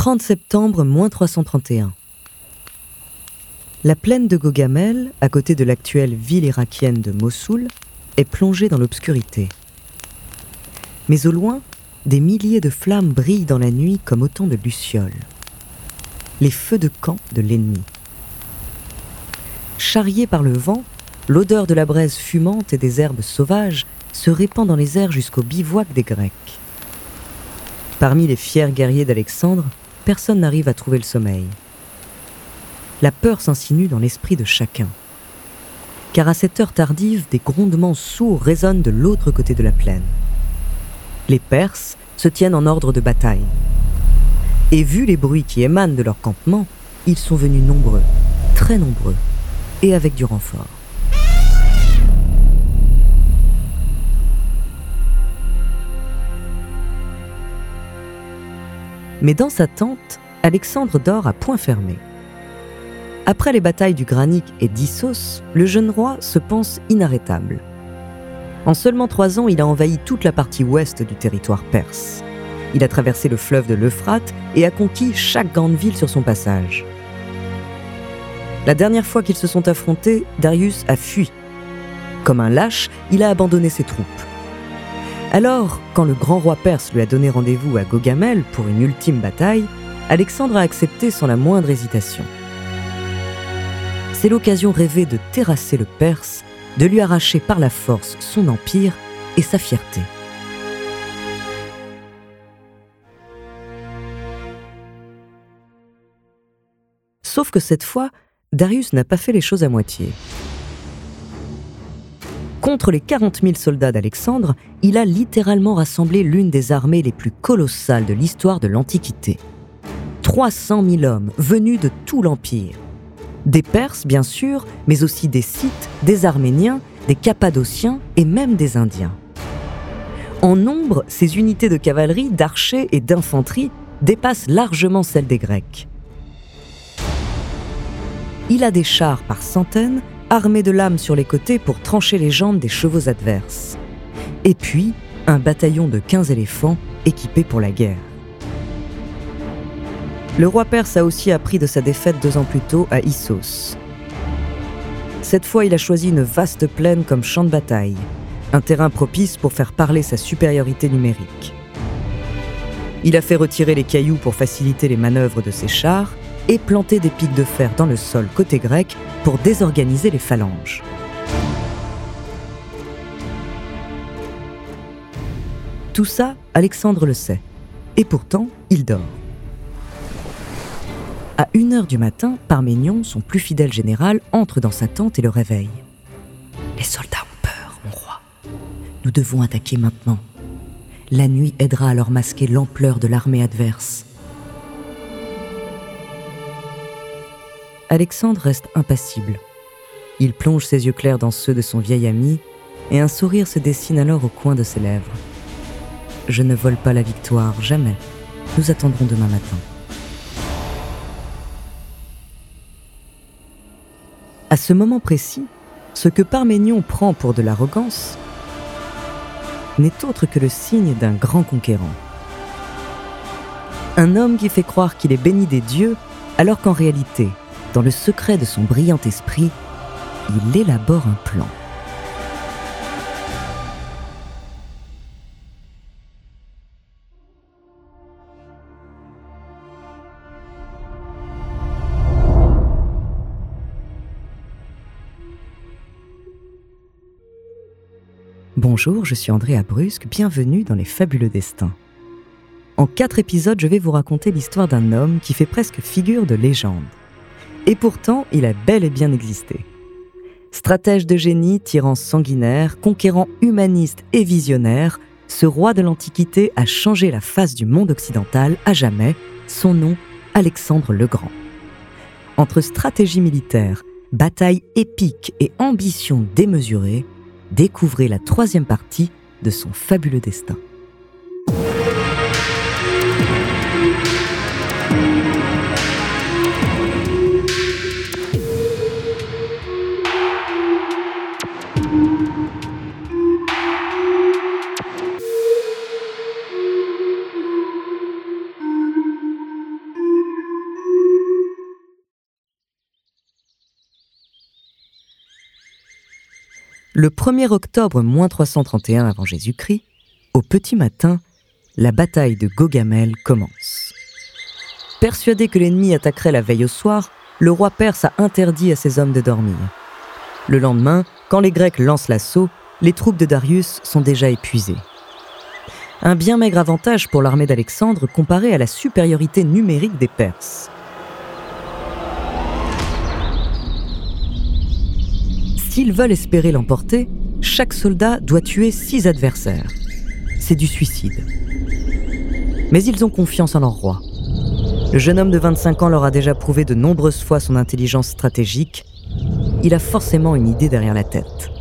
30 septembre, moins 331. La plaine de Gogamel, à côté de l'actuelle ville irakienne de Mossoul, est plongée dans l'obscurité. Mais au loin, des milliers de flammes brillent dans la nuit comme autant de lucioles. Les feux de camp de l'ennemi. Charriés par le vent, l'odeur de la braise fumante et des herbes sauvages se répand dans les airs jusqu'au bivouac des Grecs. Parmi les fiers guerriers d'Alexandre, personne n'arrive à trouver le sommeil. La peur s'insinue dans l'esprit de chacun. Car à cette heure tardive, des grondements sourds résonnent de l'autre côté de la plaine. Les Perses se tiennent en ordre de bataille. Et vu les bruits qui émanent de leur campement, ils sont venus nombreux, très nombreux, et avec du renfort. Mais dans sa tente, Alexandre dort à point fermé. Après les batailles du Granic et d'Issos, le jeune roi se pense inarrêtable. En seulement trois ans, il a envahi toute la partie ouest du territoire perse. Il a traversé le fleuve de l'Euphrate et a conquis chaque grande ville sur son passage. La dernière fois qu'ils se sont affrontés, Darius a fui. Comme un lâche, il a abandonné ses troupes. Alors, quand le grand roi perse lui a donné rendez-vous à Gogamel pour une ultime bataille, Alexandre a accepté sans la moindre hésitation. C'est l'occasion rêvée de terrasser le Perse, de lui arracher par la force son empire et sa fierté. Sauf que cette fois, Darius n'a pas fait les choses à moitié. Contre les 40 000 soldats d'Alexandre, il a littéralement rassemblé l'une des armées les plus colossales de l'histoire de l'Antiquité. 300 000 hommes venus de tout l'Empire. Des Perses, bien sûr, mais aussi des Scythes, des Arméniens, des Cappadociens et même des Indiens. En nombre, ces unités de cavalerie, d'archers et d'infanterie dépassent largement celles des Grecs. Il a des chars par centaines armé de lames sur les côtés pour trancher les jambes des chevaux adverses. Et puis, un bataillon de 15 éléphants équipés pour la guerre. Le roi perse a aussi appris de sa défaite deux ans plus tôt à Issos. Cette fois, il a choisi une vaste plaine comme champ de bataille, un terrain propice pour faire parler sa supériorité numérique. Il a fait retirer les cailloux pour faciliter les manœuvres de ses chars et planter des pics de fer dans le sol côté grec pour désorganiser les phalanges. Tout ça, Alexandre le sait. Et pourtant, il dort. À 1 heure du matin, Parménion, son plus fidèle général, entre dans sa tente et le réveille. Les soldats ont peur, mon roi. Nous devons attaquer maintenant. La nuit aidera à leur masquer l'ampleur de l'armée adverse. Alexandre reste impassible. Il plonge ses yeux clairs dans ceux de son vieil ami et un sourire se dessine alors au coin de ses lèvres. Je ne vole pas la victoire, jamais. Nous attendrons demain matin. À ce moment précis, ce que Parménion prend pour de l'arrogance n'est autre que le signe d'un grand conquérant. Un homme qui fait croire qu'il est béni des dieux alors qu'en réalité, dans le secret de son brillant esprit, il élabore un plan. Bonjour, je suis Andrea Brusque, bienvenue dans Les Fabuleux Destins. En quatre épisodes, je vais vous raconter l'histoire d'un homme qui fait presque figure de légende. Et pourtant, il a bel et bien existé. Stratège de génie, tyran sanguinaire, conquérant humaniste et visionnaire, ce roi de l'Antiquité a changé la face du monde occidental à jamais, son nom, Alexandre le Grand. Entre stratégie militaire, bataille épique et ambition démesurée, découvrez la troisième partie de son fabuleux destin. Le 1er octobre moins 331 avant Jésus-Christ, au petit matin, la bataille de Gogamel commence. Persuadé que l'ennemi attaquerait la veille au soir, le roi perse a interdit à ses hommes de dormir. Le lendemain, quand les Grecs lancent l'assaut, les troupes de Darius sont déjà épuisées. Un bien maigre avantage pour l'armée d'Alexandre comparé à la supériorité numérique des Perses. S'ils veulent espérer l'emporter, chaque soldat doit tuer six adversaires. C'est du suicide. Mais ils ont confiance en leur roi. Le jeune homme de 25 ans leur a déjà prouvé de nombreuses fois son intelligence stratégique. Il a forcément une idée derrière la tête.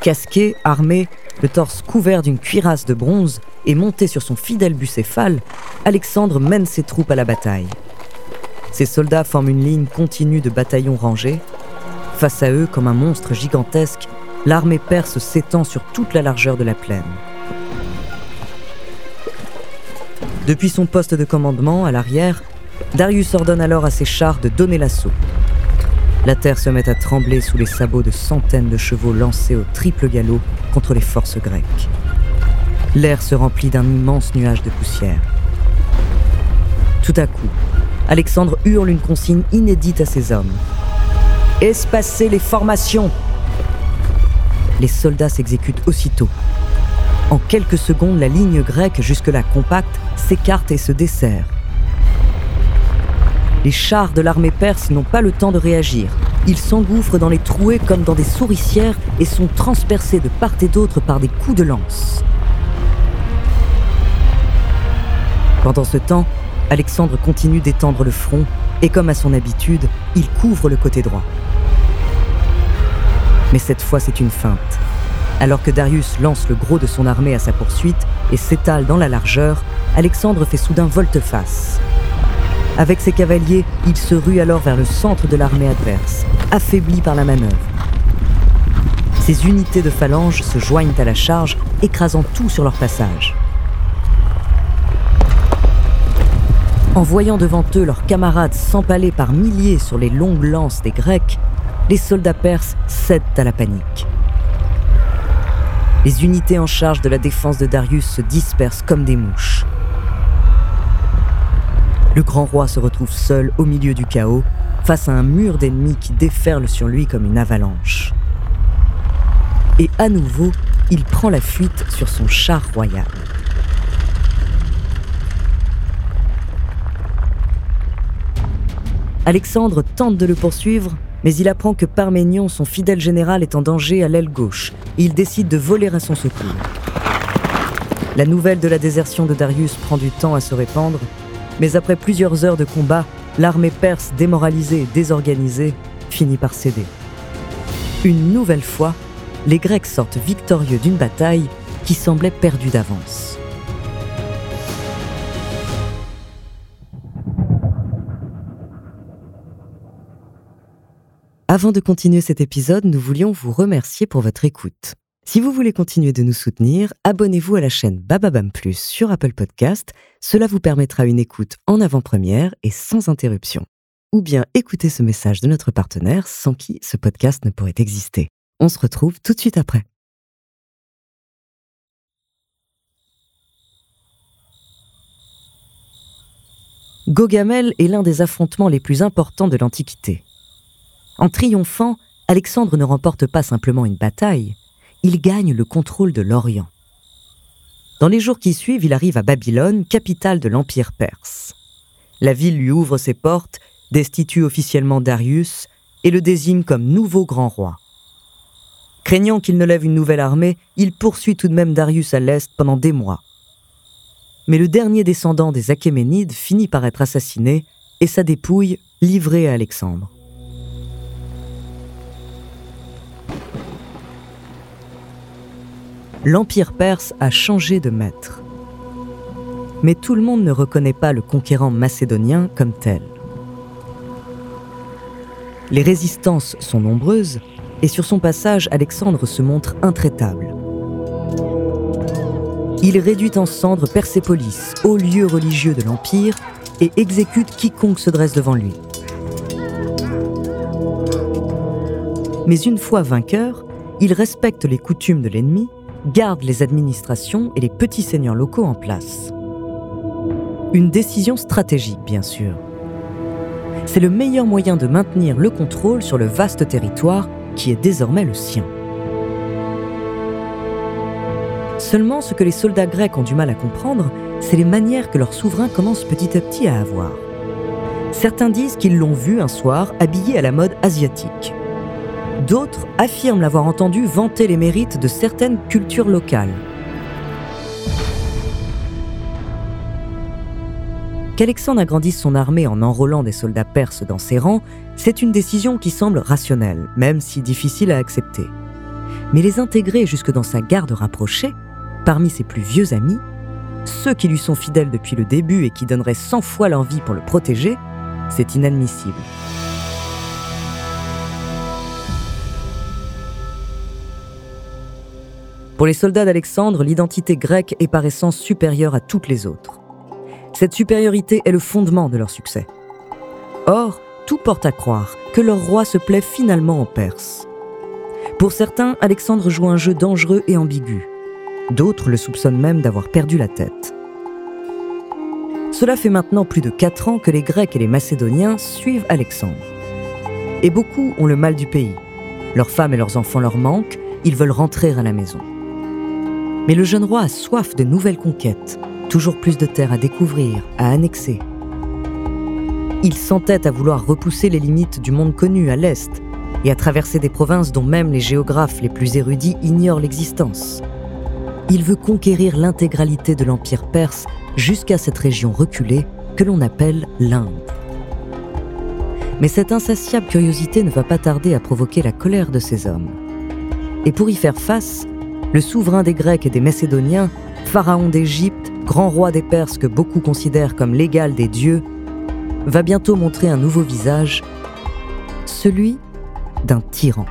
Casqué, armé, le torse couvert d'une cuirasse de bronze et monté sur son fidèle bucéphale, Alexandre mène ses troupes à la bataille. Ses soldats forment une ligne continue de bataillons rangés. Face à eux, comme un monstre gigantesque, l'armée perse s'étend sur toute la largeur de la plaine. Depuis son poste de commandement à l'arrière, Darius ordonne alors à ses chars de donner l'assaut. La terre se met à trembler sous les sabots de centaines de chevaux lancés au triple galop contre les forces grecques. L'air se remplit d'un immense nuage de poussière. Tout à coup, Alexandre hurle une consigne inédite à ses hommes. Espacer les formations Les soldats s'exécutent aussitôt. En quelques secondes, la ligne grecque, jusque-là compacte, s'écarte et se dessert. Les chars de l'armée perse n'ont pas le temps de réagir. Ils s'engouffrent dans les trouées comme dans des souricières et sont transpercés de part et d'autre par des coups de lance. Pendant ce temps, Alexandre continue d'étendre le front et comme à son habitude, il couvre le côté droit. Mais cette fois, c'est une feinte. Alors que Darius lance le gros de son armée à sa poursuite et s'étale dans la largeur, Alexandre fait soudain volte-face. Avec ses cavaliers, il se rue alors vers le centre de l'armée adverse, affaibli par la manœuvre. Ses unités de phalanges se joignent à la charge, écrasant tout sur leur passage. En voyant devant eux leurs camarades s'empaler par milliers sur les longues lances des Grecs, les soldats perses cèdent à la panique. Les unités en charge de la défense de Darius se dispersent comme des mouches. Le grand roi se retrouve seul au milieu du chaos, face à un mur d'ennemis qui déferle sur lui comme une avalanche. Et à nouveau, il prend la fuite sur son char royal. Alexandre tente de le poursuivre, mais il apprend que Parménion, son fidèle général, est en danger à l'aile gauche, il décide de voler à son secours. La nouvelle de la désertion de Darius prend du temps à se répandre, mais après plusieurs heures de combat, l'armée perse démoralisée et désorganisée finit par céder. Une nouvelle fois, les Grecs sortent victorieux d'une bataille qui semblait perdue d'avance. Avant de continuer cet épisode, nous voulions vous remercier pour votre écoute. Si vous voulez continuer de nous soutenir, abonnez-vous à la chaîne Bababam Plus sur Apple Podcast. Cela vous permettra une écoute en avant-première et sans interruption. Ou bien écoutez ce message de notre partenaire sans qui ce podcast ne pourrait exister. On se retrouve tout de suite après. Gogamel est l'un des affrontements les plus importants de l'Antiquité. En triomphant, Alexandre ne remporte pas simplement une bataille, il gagne le contrôle de l'Orient. Dans les jours qui suivent, il arrive à Babylone, capitale de l'Empire perse. La ville lui ouvre ses portes, destitue officiellement Darius et le désigne comme nouveau grand roi. Craignant qu'il ne lève une nouvelle armée, il poursuit tout de même Darius à l'est pendant des mois. Mais le dernier descendant des Achéménides finit par être assassiné et sa dépouille livrée à Alexandre. l'Empire perse a changé de maître. Mais tout le monde ne reconnaît pas le conquérant macédonien comme tel. Les résistances sont nombreuses et sur son passage, Alexandre se montre intraitable. Il réduit en cendres Persépolis, haut lieu religieux de l'Empire, et exécute quiconque se dresse devant lui. Mais une fois vainqueur, il respecte les coutumes de l'ennemi, garde les administrations et les petits seigneurs locaux en place. Une décision stratégique, bien sûr. C'est le meilleur moyen de maintenir le contrôle sur le vaste territoire qui est désormais le sien. Seulement, ce que les soldats grecs ont du mal à comprendre, c'est les manières que leur souverain commence petit à petit à avoir. Certains disent qu'ils l'ont vu un soir habillé à la mode asiatique. D'autres affirment l'avoir entendu vanter les mérites de certaines cultures locales. Qu'Alexandre agrandisse son armée en enrôlant des soldats perses dans ses rangs, c'est une décision qui semble rationnelle, même si difficile à accepter. Mais les intégrer jusque dans sa garde rapprochée, parmi ses plus vieux amis, ceux qui lui sont fidèles depuis le début et qui donneraient cent fois leur vie pour le protéger, c'est inadmissible. Pour les soldats d'Alexandre, l'identité grecque est par essence supérieure à toutes les autres. Cette supériorité est le fondement de leur succès. Or, tout porte à croire que leur roi se plaît finalement en Perse. Pour certains, Alexandre joue un jeu dangereux et ambigu. D'autres le soupçonnent même d'avoir perdu la tête. Cela fait maintenant plus de quatre ans que les Grecs et les Macédoniens suivent Alexandre. Et beaucoup ont le mal du pays. Leurs femmes et leurs enfants leur manquent, ils veulent rentrer à la maison. Mais le jeune roi a soif de nouvelles conquêtes, toujours plus de terres à découvrir, à annexer. Il s'entête à vouloir repousser les limites du monde connu à l'est et à traverser des provinces dont même les géographes les plus érudits ignorent l'existence il veut conquérir l'intégralité de l'Empire perse jusqu'à cette région reculée que l'on appelle l'Inde. Mais cette insatiable curiosité ne va pas tarder à provoquer la colère de ces hommes. Et pour y faire face, le souverain des Grecs et des Macédoniens, pharaon d'Égypte, grand roi des Perses que beaucoup considèrent comme l'égal des dieux, va bientôt montrer un nouveau visage, celui d'un tyran.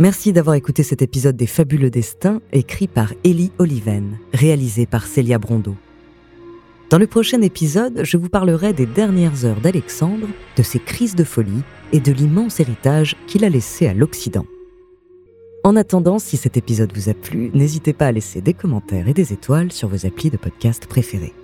Merci d'avoir écouté cet épisode des Fabuleux Destins, écrit par Ellie Oliven, réalisé par Célia Brondeau. Dans le prochain épisode, je vous parlerai des dernières heures d'Alexandre, de ses crises de folie et de l'immense héritage qu'il a laissé à l'Occident. En attendant, si cet épisode vous a plu, n'hésitez pas à laisser des commentaires et des étoiles sur vos applis de podcast préférés.